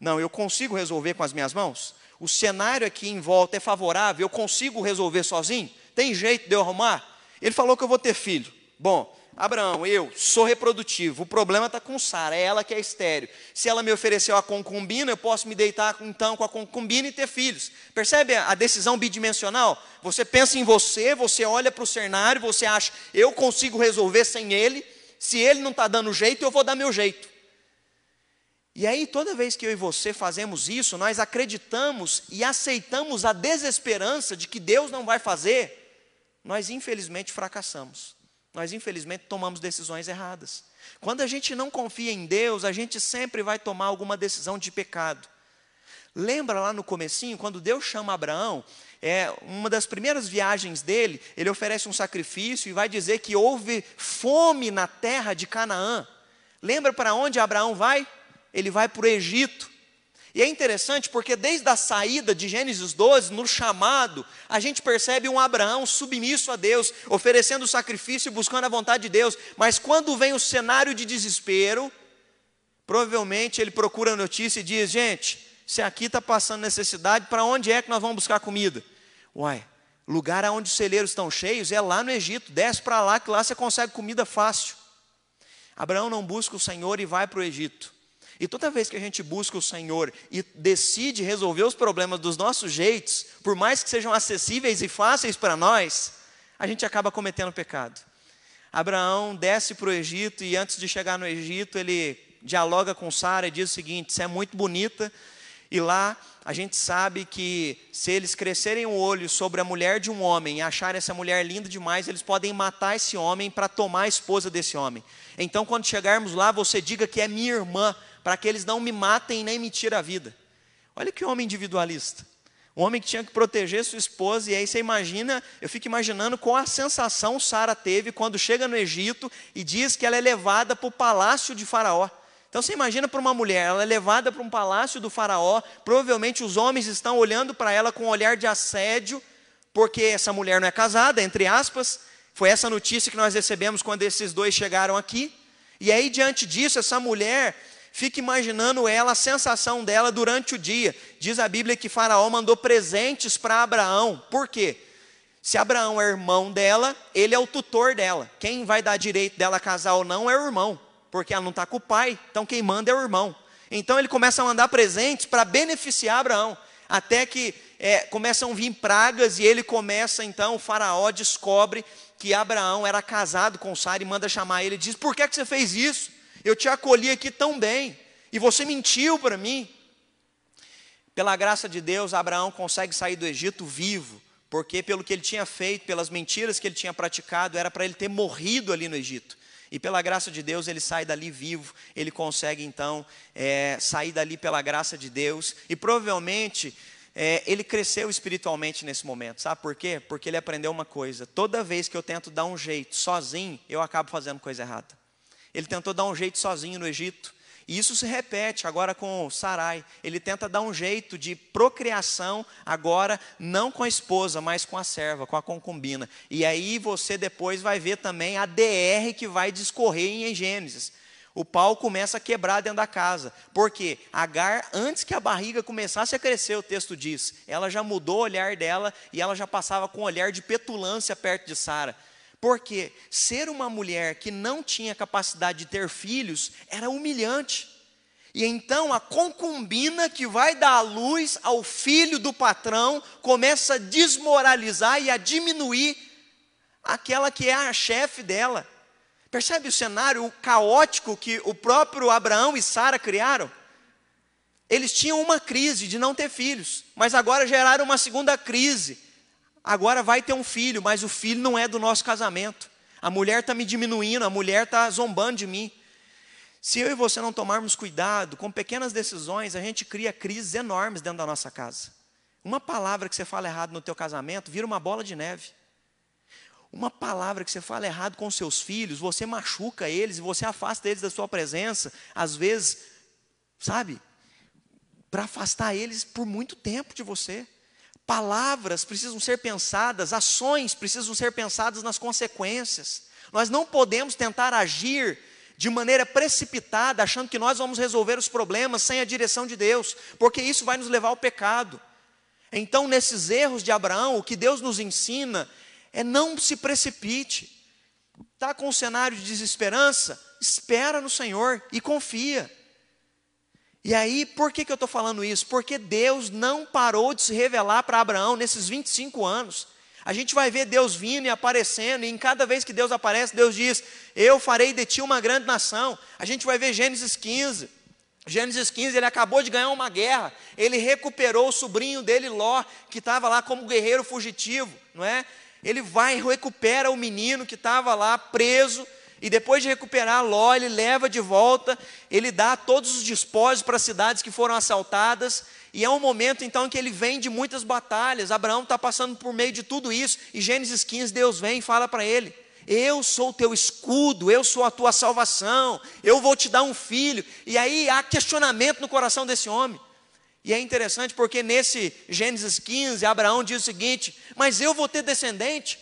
não, eu consigo resolver com as minhas mãos? O cenário aqui em volta é favorável, eu consigo resolver sozinho? Tem jeito de eu arrumar? Ele falou que eu vou ter filho. Bom, Abraão, eu sou reprodutivo, o problema está com Sara, é ela que é estéreo. Se ela me ofereceu a concubina, eu posso me deitar então com a concubina e ter filhos. Percebe a decisão bidimensional? Você pensa em você, você olha para o cenário, você acha, eu consigo resolver sem ele, se ele não está dando jeito, eu vou dar meu jeito. E aí, toda vez que eu e você fazemos isso, nós acreditamos e aceitamos a desesperança de que Deus não vai fazer, nós infelizmente fracassamos. Nós, infelizmente, tomamos decisões erradas. Quando a gente não confia em Deus, a gente sempre vai tomar alguma decisão de pecado. Lembra lá no comecinho, quando Deus chama Abraão, é uma das primeiras viagens dele, ele oferece um sacrifício e vai dizer que houve fome na terra de Canaã. Lembra para onde Abraão vai? Ele vai para o Egito. E é interessante porque desde a saída de Gênesis 12, no chamado, a gente percebe um Abraão submisso a Deus, oferecendo sacrifício e buscando a vontade de Deus. Mas quando vem o cenário de desespero, provavelmente ele procura a notícia e diz: gente, se aqui está passando necessidade, para onde é que nós vamos buscar comida? Uai, lugar onde os celeiros estão cheios é lá no Egito, desce para lá que lá você consegue comida fácil. Abraão não busca o Senhor e vai para o Egito. E toda vez que a gente busca o Senhor e decide resolver os problemas dos nossos jeitos, por mais que sejam acessíveis e fáceis para nós, a gente acaba cometendo pecado. Abraão desce para o Egito e antes de chegar no Egito, ele dialoga com Sara e diz o seguinte: Você é muito bonita, e lá a gente sabe que se eles crescerem o olho sobre a mulher de um homem e acharem essa mulher linda demais, eles podem matar esse homem para tomar a esposa desse homem. Então, quando chegarmos lá, você diga que é minha irmã, para que eles não me matem nem me tirem a vida. Olha que homem individualista. Um homem que tinha que proteger sua esposa, e aí você imagina, eu fico imaginando qual a sensação Sara teve quando chega no Egito e diz que ela é levada para o palácio de Faraó. Então você imagina para uma mulher, ela é levada para um palácio do Faraó, provavelmente os homens estão olhando para ela com um olhar de assédio, porque essa mulher não é casada, entre aspas. Foi essa notícia que nós recebemos quando esses dois chegaram aqui. E aí, diante disso, essa mulher Fique imaginando ela, a sensação dela durante o dia. Diz a Bíblia que Faraó mandou presentes para Abraão. Por quê? Se Abraão é irmão dela, ele é o tutor dela. Quem vai dar direito dela casar ou não é o irmão, porque ela não está com o pai, então quem manda é o irmão. Então ele começa a mandar presentes para beneficiar Abraão, até que é, começam a vir pragas e ele começa então, o faraó descobre que Abraão era casado com Sara e manda chamar ele e diz: Por que, que você fez isso? Eu te acolhi aqui tão bem e você mentiu para mim. Pela graça de Deus, Abraão consegue sair do Egito vivo, porque pelo que ele tinha feito, pelas mentiras que ele tinha praticado, era para ele ter morrido ali no Egito. E pela graça de Deus, ele sai dali vivo, ele consegue então é, sair dali pela graça de Deus, e provavelmente é, ele cresceu espiritualmente nesse momento, sabe por quê? Porque ele aprendeu uma coisa: toda vez que eu tento dar um jeito sozinho, eu acabo fazendo coisa errada. Ele tentou dar um jeito sozinho no Egito. E isso se repete agora com Sarai. Ele tenta dar um jeito de procriação, agora não com a esposa, mas com a serva, com a concubina. E aí você depois vai ver também a DR que vai discorrer em Gênesis. O pau começa a quebrar dentro da casa. Porque Agar, antes que a barriga começasse a crescer, o texto diz, ela já mudou o olhar dela e ela já passava com um olhar de petulância perto de Sara. Porque ser uma mulher que não tinha capacidade de ter filhos era humilhante. E então a concubina que vai dar a luz ao filho do patrão começa a desmoralizar e a diminuir aquela que é a chefe dela. Percebe o cenário caótico que o próprio Abraão e Sara criaram? Eles tinham uma crise de não ter filhos, mas agora geraram uma segunda crise Agora vai ter um filho, mas o filho não é do nosso casamento. A mulher está me diminuindo, a mulher está zombando de mim. Se eu e você não tomarmos cuidado, com pequenas decisões, a gente cria crises enormes dentro da nossa casa. Uma palavra que você fala errado no teu casamento vira uma bola de neve. Uma palavra que você fala errado com seus filhos, você machuca eles você afasta eles da sua presença, às vezes, sabe? Para afastar eles por muito tempo de você. Palavras precisam ser pensadas, ações precisam ser pensadas nas consequências. Nós não podemos tentar agir de maneira precipitada, achando que nós vamos resolver os problemas sem a direção de Deus, porque isso vai nos levar ao pecado. Então, nesses erros de Abraão, o que Deus nos ensina é não se precipite. Está com um cenário de desesperança? Espera no Senhor e confia. E aí, por que, que eu estou falando isso? Porque Deus não parou de se revelar para Abraão nesses 25 anos. A gente vai ver Deus vindo e aparecendo, e em cada vez que Deus aparece, Deus diz: Eu farei de ti uma grande nação. A gente vai ver Gênesis 15. Gênesis 15, ele acabou de ganhar uma guerra, ele recuperou o sobrinho dele, Ló, que estava lá como guerreiro fugitivo, não é? Ele vai e recupera o menino que estava lá preso, e depois de recuperar Ló, ele leva de volta, ele dá todos os despojos para as cidades que foram assaltadas, e é um momento então que ele vem de muitas batalhas. Abraão está passando por meio de tudo isso, e Gênesis 15, Deus vem e fala para ele: Eu sou o teu escudo, eu sou a tua salvação, eu vou te dar um filho. E aí há questionamento no coração desse homem. E é interessante porque nesse Gênesis 15, Abraão diz o seguinte: Mas eu vou ter descendente?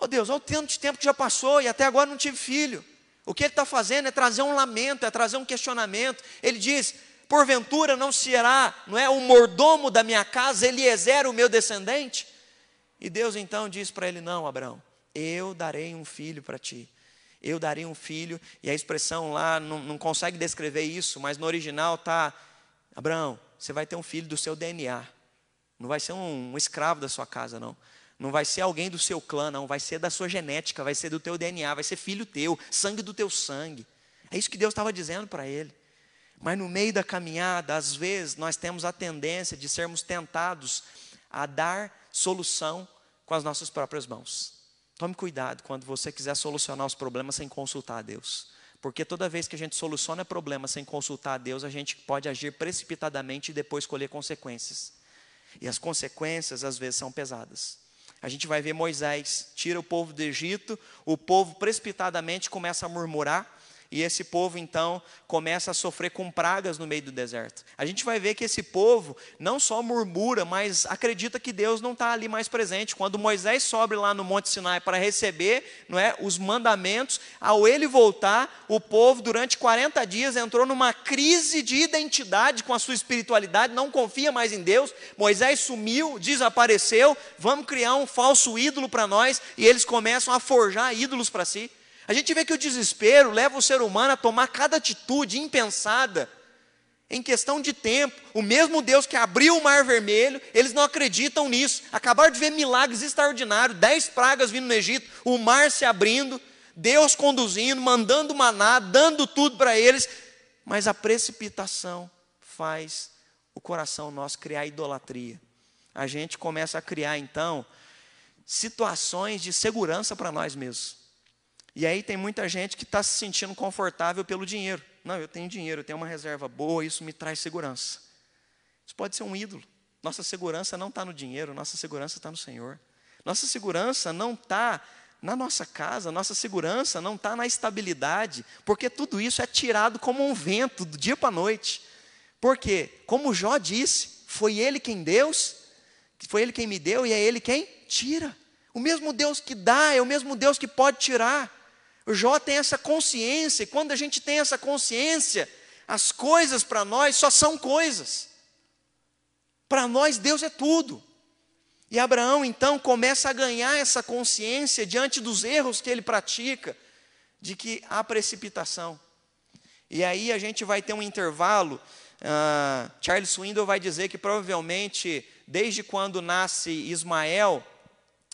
Oh Deus, olha o tanto de tempo que já passou e até agora não tive filho. O que ele está fazendo é trazer um lamento, é trazer um questionamento. Ele diz: porventura não será, não é, o mordomo da minha casa, Eliezer, o meu descendente? E Deus então diz para ele: Não, Abraão, eu darei um filho para ti. Eu darei um filho, e a expressão lá não, não consegue descrever isso, mas no original está: Abraão, você vai ter um filho do seu DNA. Não vai ser um, um escravo da sua casa, não. Não vai ser alguém do seu clã, não. Vai ser da sua genética, vai ser do teu DNA, vai ser filho teu, sangue do teu sangue. É isso que Deus estava dizendo para ele. Mas no meio da caminhada, às vezes, nós temos a tendência de sermos tentados a dar solução com as nossas próprias mãos. Tome cuidado quando você quiser solucionar os problemas sem consultar a Deus. Porque toda vez que a gente soluciona problemas sem consultar a Deus, a gente pode agir precipitadamente e depois colher consequências. E as consequências, às vezes, são pesadas. A gente vai ver Moisés tira o povo do Egito, o povo precipitadamente começa a murmurar, e esse povo então começa a sofrer com pragas no meio do deserto. A gente vai ver que esse povo não só murmura, mas acredita que Deus não está ali mais presente. Quando Moisés sobe lá no Monte Sinai para receber não é, os mandamentos, ao ele voltar, o povo durante 40 dias entrou numa crise de identidade com a sua espiritualidade, não confia mais em Deus. Moisés sumiu, desapareceu, vamos criar um falso ídolo para nós, e eles começam a forjar ídolos para si. A gente vê que o desespero leva o ser humano a tomar cada atitude impensada em questão de tempo. O mesmo Deus que abriu o mar vermelho, eles não acreditam nisso. Acabaram de ver milagres extraordinários, dez pragas vindo no Egito, o mar se abrindo, Deus conduzindo, mandando maná, dando tudo para eles, mas a precipitação faz o coração nosso criar idolatria. A gente começa a criar então situações de segurança para nós mesmos. E aí tem muita gente que está se sentindo confortável pelo dinheiro. Não, eu tenho dinheiro, eu tenho uma reserva boa, isso me traz segurança. Isso pode ser um ídolo. Nossa segurança não está no dinheiro, nossa segurança está no Senhor. Nossa segurança não está na nossa casa, nossa segurança não está na estabilidade, porque tudo isso é tirado como um vento do dia para a noite. Porque, como Jó disse, foi Ele quem Deus, foi Ele quem me deu e é Ele quem tira. O mesmo Deus que dá é o mesmo Deus que pode tirar. O Jó tem essa consciência, e quando a gente tem essa consciência, as coisas para nós só são coisas. Para nós, Deus é tudo. E Abraão então começa a ganhar essa consciência diante dos erros que ele pratica, de que há precipitação. E aí a gente vai ter um intervalo. Uh, Charles Swindoll vai dizer que provavelmente, desde quando nasce Ismael,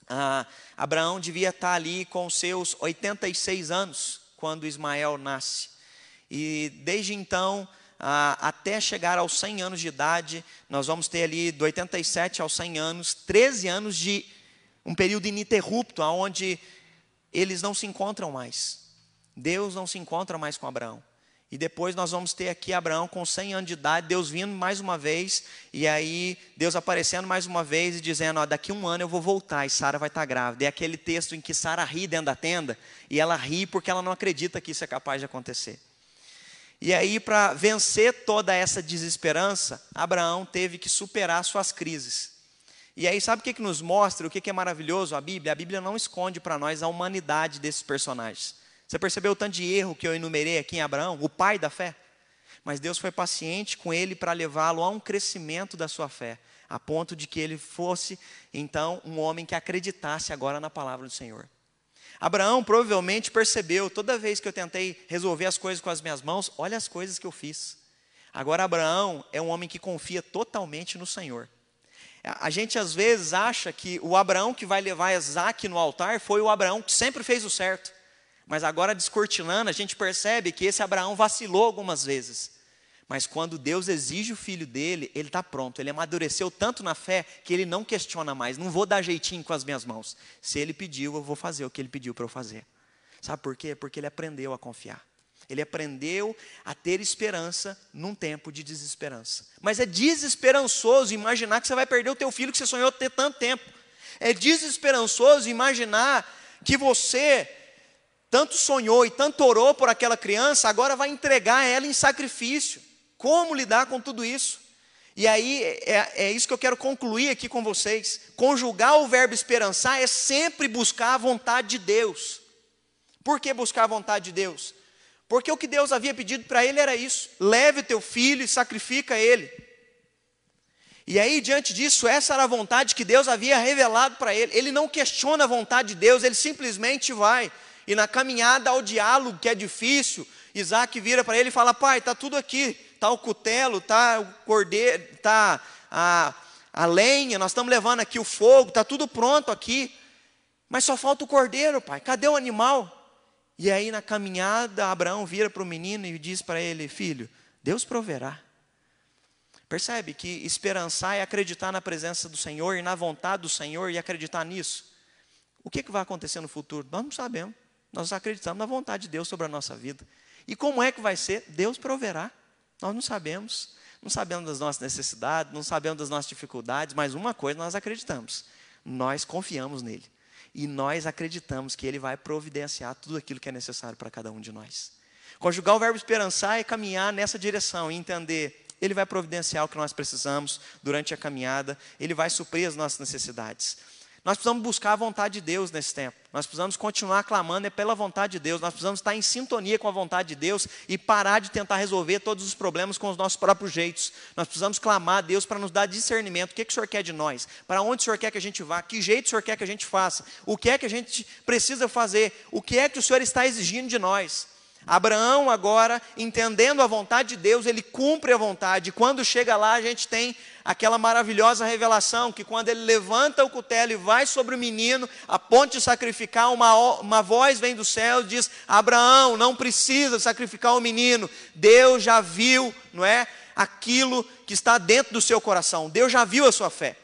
ah, Abraão devia estar ali com seus 86 anos quando Ismael nasce. E desde então, ah, até chegar aos 100 anos de idade, nós vamos ter ali do 87 aos 100 anos, 13 anos de um período ininterrupto, onde eles não se encontram mais. Deus não se encontra mais com Abraão. E depois nós vamos ter aqui Abraão com 100 anos de idade, Deus vindo mais uma vez, e aí Deus aparecendo mais uma vez e dizendo: ó, daqui um ano eu vou voltar e Sara vai estar grávida. É aquele texto em que Sara ri dentro da tenda, e ela ri porque ela não acredita que isso é capaz de acontecer. E aí, para vencer toda essa desesperança, Abraão teve que superar suas crises. E aí, sabe o que, que nos mostra, o que, que é maravilhoso a Bíblia? A Bíblia não esconde para nós a humanidade desses personagens. Você percebeu o tanto de erro que eu enumerei aqui em Abraão, o pai da fé? Mas Deus foi paciente com ele para levá-lo a um crescimento da sua fé, a ponto de que ele fosse, então, um homem que acreditasse agora na palavra do Senhor. Abraão provavelmente percebeu, toda vez que eu tentei resolver as coisas com as minhas mãos, olha as coisas que eu fiz. Agora, Abraão é um homem que confia totalmente no Senhor. A gente às vezes acha que o Abraão que vai levar Isaac no altar foi o Abraão que sempre fez o certo. Mas agora, descortinando, a gente percebe que esse Abraão vacilou algumas vezes. Mas quando Deus exige o filho dele, ele está pronto. Ele amadureceu tanto na fé que ele não questiona mais. Não vou dar jeitinho com as minhas mãos. Se ele pediu, eu vou fazer o que ele pediu para eu fazer. Sabe por quê? Porque ele aprendeu a confiar. Ele aprendeu a ter esperança num tempo de desesperança. Mas é desesperançoso imaginar que você vai perder o teu filho que você sonhou ter tanto tempo. É desesperançoso imaginar que você tanto sonhou e tanto orou por aquela criança, agora vai entregar ela em sacrifício. Como lidar com tudo isso? E aí é, é, isso que eu quero concluir aqui com vocês. Conjugar o verbo esperançar é sempre buscar a vontade de Deus. Por que buscar a vontade de Deus? Porque o que Deus havia pedido para ele era isso: leve teu filho e sacrifica ele. E aí, diante disso, essa era a vontade que Deus havia revelado para ele. Ele não questiona a vontade de Deus, ele simplesmente vai. E na caminhada ao diálogo, que é difícil, Isaac vira para ele e fala: Pai, está tudo aqui, está o cutelo, está o cordeiro, está a, a lenha, nós estamos levando aqui o fogo, está tudo pronto aqui, mas só falta o cordeiro, pai, cadê o animal? E aí, na caminhada, Abraão vira para o menino e diz para ele: Filho, Deus proverá. Percebe que esperançar é acreditar na presença do Senhor e na vontade do Senhor e acreditar nisso. O que, que vai acontecer no futuro? Nós não sabemos. Nós acreditamos na vontade de Deus sobre a nossa vida. E como é que vai ser? Deus proverá. Nós não sabemos. Não sabemos das nossas necessidades, não sabemos das nossas dificuldades, mas uma coisa nós acreditamos: nós confiamos nele. E nós acreditamos que ele vai providenciar tudo aquilo que é necessário para cada um de nós. Conjugar o verbo esperançar é caminhar nessa direção e entender ele vai providenciar o que nós precisamos durante a caminhada, Ele vai suprir as nossas necessidades. Nós precisamos buscar a vontade de Deus nesse tempo. Nós precisamos continuar clamando é pela vontade de Deus. Nós precisamos estar em sintonia com a vontade de Deus e parar de tentar resolver todos os problemas com os nossos próprios jeitos. Nós precisamos clamar a Deus para nos dar discernimento. O que, é que o Senhor quer de nós? Para onde o Senhor quer que a gente vá? Que jeito o Senhor quer que a gente faça? O que é que a gente precisa fazer? O que é que o Senhor está exigindo de nós? Abraão, agora, entendendo a vontade de Deus, ele cumpre a vontade. Quando chega lá, a gente tem aquela maravilhosa revelação que quando ele levanta o cutelo e vai sobre o menino, a ponto de sacrificar, uma, uma voz vem do céu e diz: Abraão, não precisa sacrificar o menino. Deus já viu, não é? Aquilo que está dentro do seu coração. Deus já viu a sua fé.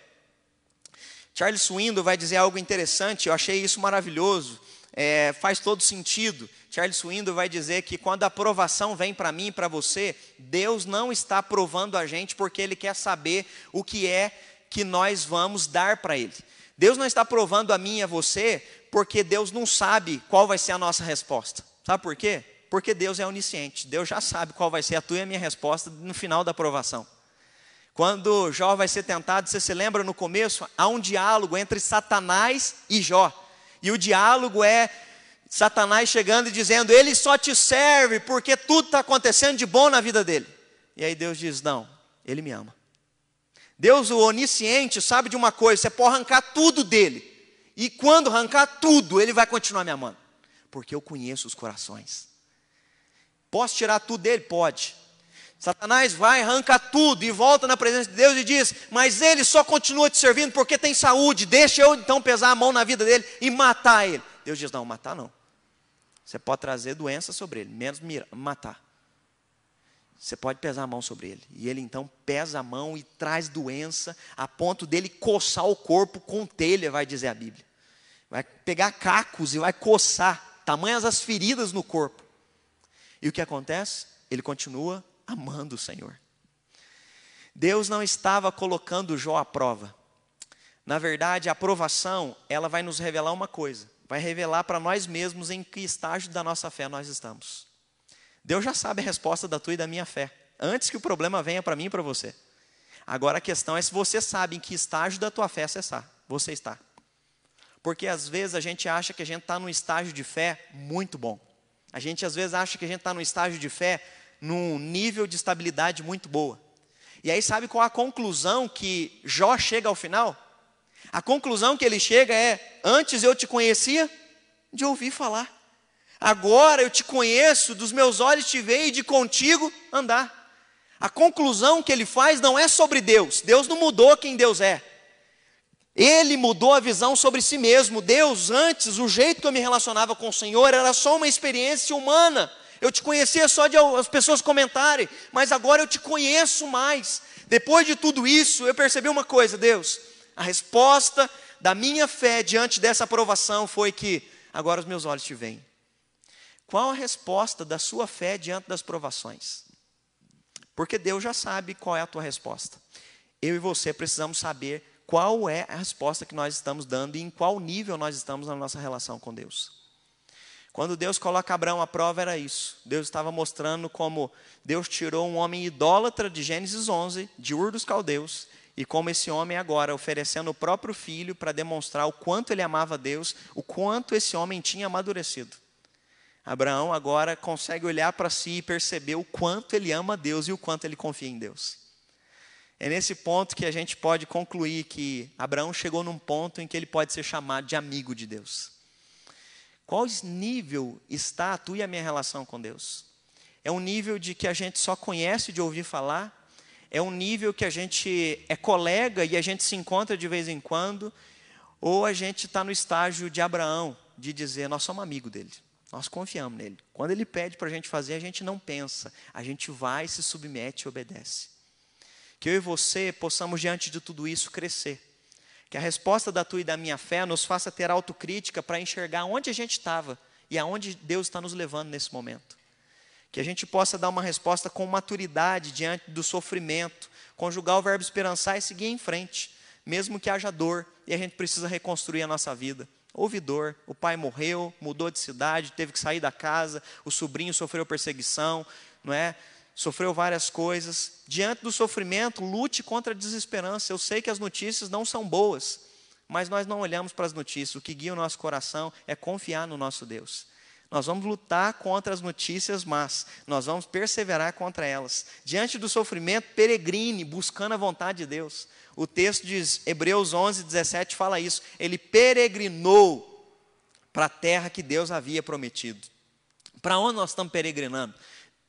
Charles Swindoll vai dizer algo interessante, eu achei isso maravilhoso. É, faz todo sentido. Charles Swindoll vai dizer que quando a aprovação vem para mim e para você, Deus não está aprovando a gente porque Ele quer saber o que é que nós vamos dar para Ele. Deus não está provando a mim e a você porque Deus não sabe qual vai ser a nossa resposta. Sabe por quê? Porque Deus é onisciente. Deus já sabe qual vai ser a tua e a minha resposta no final da aprovação. Quando Jó vai ser tentado, você se lembra no começo? Há um diálogo entre Satanás e Jó. E o diálogo é Satanás chegando e dizendo: Ele só te serve porque tudo está acontecendo de bom na vida dele. E aí Deus diz: Não, ele me ama. Deus, o onisciente, sabe de uma coisa: você pode arrancar tudo dele. E quando arrancar tudo, ele vai continuar me amando. Porque eu conheço os corações. Posso tirar tudo dele? Pode. Satanás vai, arranca tudo e volta na presença de Deus e diz: Mas ele só continua te servindo porque tem saúde. Deixa eu então pesar a mão na vida dele e matar ele. Deus diz: Não, matar não. Você pode trazer doença sobre ele, menos matar. Você pode pesar a mão sobre ele. E ele então pesa a mão e traz doença, a ponto dele coçar o corpo com telha, vai dizer a Bíblia. Vai pegar cacos e vai coçar, tamanhas as feridas no corpo. E o que acontece? Ele continua amando o Senhor. Deus não estava colocando Jó à prova. Na verdade, a aprovação, ela vai nos revelar uma coisa vai revelar para nós mesmos em que estágio da nossa fé nós estamos. Deus já sabe a resposta da tua e da minha fé, antes que o problema venha para mim e para você. Agora a questão é se você sabe em que estágio da tua fé você está. Você está. Porque às vezes a gente acha que a gente está num estágio de fé muito bom. A gente às vezes acha que a gente está num estágio de fé num nível de estabilidade muito boa. E aí sabe qual a conclusão que Jó chega ao final? A conclusão que ele chega é: antes eu te conhecia de ouvir falar. Agora eu te conheço, dos meus olhos te vejo e de contigo andar. A conclusão que ele faz não é sobre Deus. Deus não mudou quem Deus é. Ele mudou a visão sobre si mesmo. Deus, antes, o jeito que eu me relacionava com o Senhor era só uma experiência humana. Eu te conhecia só de as pessoas comentarem, mas agora eu te conheço mais. Depois de tudo isso, eu percebi uma coisa, Deus. A resposta da minha fé diante dessa aprovação foi que agora os meus olhos te veem. Qual a resposta da sua fé diante das provações? Porque Deus já sabe qual é a tua resposta. Eu e você precisamos saber qual é a resposta que nós estamos dando e em qual nível nós estamos na nossa relação com Deus. Quando Deus coloca Abraão à prova, era isso. Deus estava mostrando como Deus tirou um homem idólatra de Gênesis 11, de Ur dos Caldeus, e como esse homem agora, oferecendo o próprio filho para demonstrar o quanto ele amava Deus, o quanto esse homem tinha amadurecido. Abraão agora consegue olhar para si e perceber o quanto ele ama Deus e o quanto ele confia em Deus. É nesse ponto que a gente pode concluir que Abraão chegou num ponto em que ele pode ser chamado de amigo de Deus. Qual nível está a tua e a minha relação com Deus? É um nível de que a gente só conhece de ouvir falar? É um nível que a gente é colega e a gente se encontra de vez em quando? Ou a gente está no estágio de Abraão, de dizer, nós somos amigos dele? Nós confiamos nele. Quando ele pede para a gente fazer, a gente não pensa, a gente vai, se submete e obedece. Que eu e você possamos, diante de tudo isso, crescer. Que a resposta da tua e da minha fé nos faça ter autocrítica para enxergar onde a gente estava e aonde Deus está nos levando nesse momento. Que a gente possa dar uma resposta com maturidade diante do sofrimento, conjugar o verbo esperançar e seguir em frente, mesmo que haja dor e a gente precisa reconstruir a nossa vida ouvidor. O pai morreu, mudou de cidade, teve que sair da casa, o sobrinho sofreu perseguição, não é? Sofreu várias coisas. Diante do sofrimento, lute contra a desesperança. Eu sei que as notícias não são boas, mas nós não olhamos para as notícias. O que guia o nosso coração é confiar no nosso Deus. Nós vamos lutar contra as notícias mas nós vamos perseverar contra elas. Diante do sofrimento, peregrine, buscando a vontade de Deus. O texto diz, Hebreus 11, 17 fala isso. Ele peregrinou para a terra que Deus havia prometido. Para onde nós estamos peregrinando?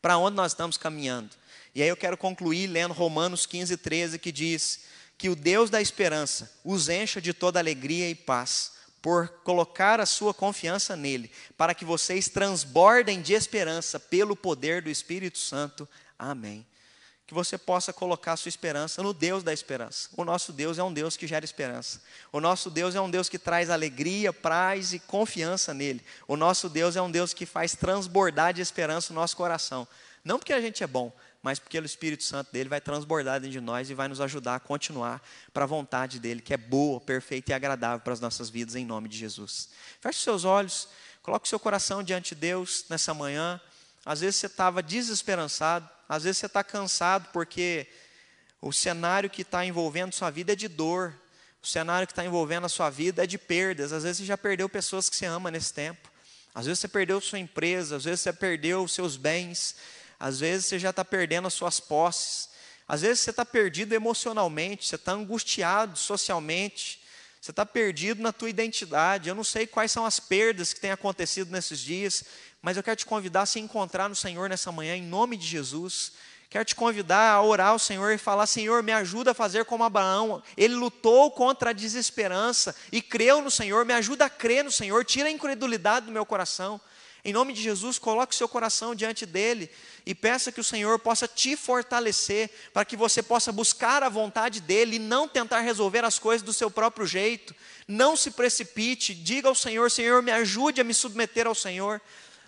Para onde nós estamos caminhando? E aí eu quero concluir lendo Romanos 15, 13, que diz que o Deus da esperança os encha de toda alegria e paz, por colocar a sua confiança nele, para que vocês transbordem de esperança pelo poder do Espírito Santo. Amém que você possa colocar a sua esperança no Deus da esperança. O nosso Deus é um Deus que gera esperança. O nosso Deus é um Deus que traz alegria, paz e confiança nele. O nosso Deus é um Deus que faz transbordar de esperança o nosso coração. Não porque a gente é bom, mas porque o Espírito Santo dele vai transbordar dentro de nós e vai nos ajudar a continuar para a vontade dele, que é boa, perfeita e agradável para as nossas vidas, em nome de Jesus. Feche seus olhos, coloque o seu coração diante de Deus nessa manhã. Às vezes você estava desesperançado, às vezes você está cansado porque o cenário que está envolvendo sua vida é de dor, o cenário que está envolvendo a sua vida é de perdas. Às vezes você já perdeu pessoas que você ama nesse tempo, às vezes você perdeu sua empresa, às vezes você perdeu seus bens, às vezes você já está perdendo as suas posses, às vezes você está perdido emocionalmente, você está angustiado socialmente, você está perdido na tua identidade. Eu não sei quais são as perdas que têm acontecido nesses dias, mas eu quero te convidar a se encontrar no Senhor nessa manhã, em nome de Jesus. Quero te convidar a orar ao Senhor e falar: Senhor, me ajuda a fazer como Abraão. Ele lutou contra a desesperança e creu no Senhor. Me ajuda a crer no Senhor. Tira a incredulidade do meu coração. Em nome de Jesus, coloque seu coração diante dele e peça que o Senhor possa te fortalecer para que você possa buscar a vontade dele e não tentar resolver as coisas do seu próprio jeito. Não se precipite, diga ao Senhor: Senhor, me ajude a me submeter ao Senhor.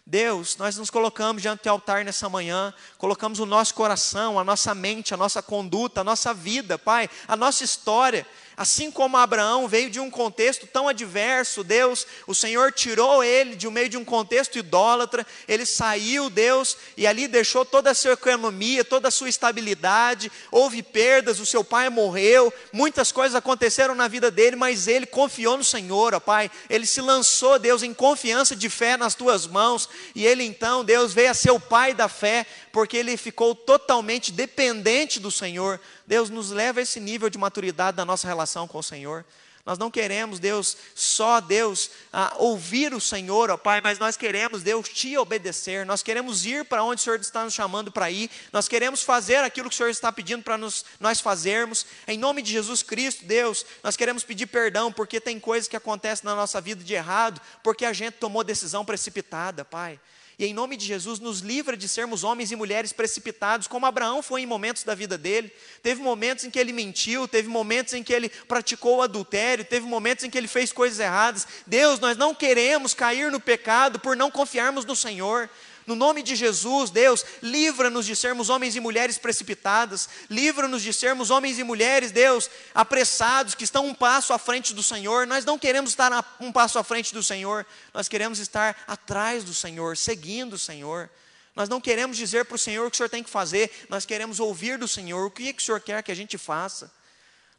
Deus, nós nos colocamos diante do altar nessa manhã, colocamos o nosso coração, a nossa mente, a nossa conduta, a nossa vida, Pai, a nossa história. Assim como Abraão veio de um contexto tão adverso, Deus, o Senhor tirou ele de um meio de um contexto idólatra, ele saiu, Deus, e ali deixou toda a sua economia, toda a sua estabilidade, houve perdas, o seu pai morreu, muitas coisas aconteceram na vida dele, mas ele confiou no Senhor, ó Pai, ele se lançou, Deus, em confiança de fé nas tuas mãos, e ele então, Deus, veio a ser o pai da fé, porque ele ficou totalmente dependente do Senhor. Deus nos leva a esse nível de maturidade da nossa relação com o Senhor. Nós não queremos, Deus, só Deus ah, ouvir o Senhor, ó Pai, mas nós queremos, Deus, te obedecer. Nós queremos ir para onde o Senhor está nos chamando para ir. Nós queremos fazer aquilo que o Senhor está pedindo para nós fazermos. Em nome de Jesus Cristo, Deus, nós queremos pedir perdão porque tem coisas que acontecem na nossa vida de errado, porque a gente tomou decisão precipitada, Pai. E em nome de Jesus, nos livra de sermos homens e mulheres precipitados, como Abraão foi em momentos da vida dele. Teve momentos em que ele mentiu, teve momentos em que ele praticou adultério, teve momentos em que ele fez coisas erradas. Deus, nós não queremos cair no pecado por não confiarmos no Senhor. No nome de Jesus, Deus, livra-nos de sermos homens e mulheres precipitadas, livra-nos de sermos homens e mulheres, Deus, apressados, que estão um passo à frente do Senhor. Nós não queremos estar um passo à frente do Senhor, nós queremos estar atrás do Senhor, seguindo o Senhor. Nós não queremos dizer para o Senhor o que o Senhor tem que fazer, nós queremos ouvir do Senhor o que, é que o Senhor quer que a gente faça.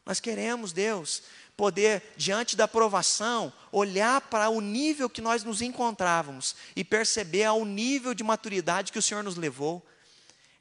Nós queremos, Deus, poder, diante da provação, olhar para o nível que nós nos encontrávamos e perceber ao nível de maturidade que o Senhor nos levou.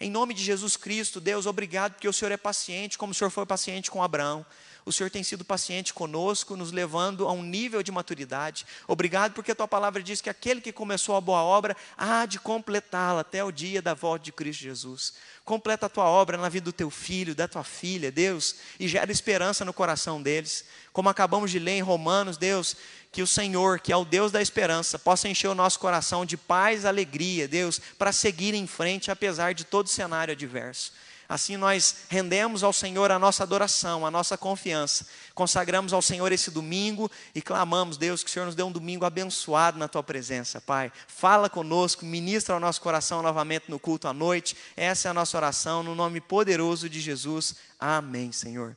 Em nome de Jesus Cristo, Deus, obrigado porque o Senhor é paciente, como o Senhor foi paciente com Abraão. O Senhor tem sido paciente conosco, nos levando a um nível de maturidade. Obrigado porque a tua palavra diz que aquele que começou a boa obra há de completá-la até o dia da volta de Cristo Jesus. Completa a tua obra na vida do teu filho, da tua filha, Deus, e gera esperança no coração deles. Como acabamos de ler em Romanos, Deus, que o Senhor, que é o Deus da esperança, possa encher o nosso coração de paz, alegria, Deus, para seguir em frente apesar de todo cenário adverso. Assim nós rendemos ao Senhor a nossa adoração, a nossa confiança. Consagramos ao Senhor esse domingo e clamamos, Deus, que o Senhor nos dê um domingo abençoado na tua presença, Pai. Fala conosco, ministra ao nosso coração novamente no culto à noite. Essa é a nossa oração, no nome poderoso de Jesus. Amém, Senhor.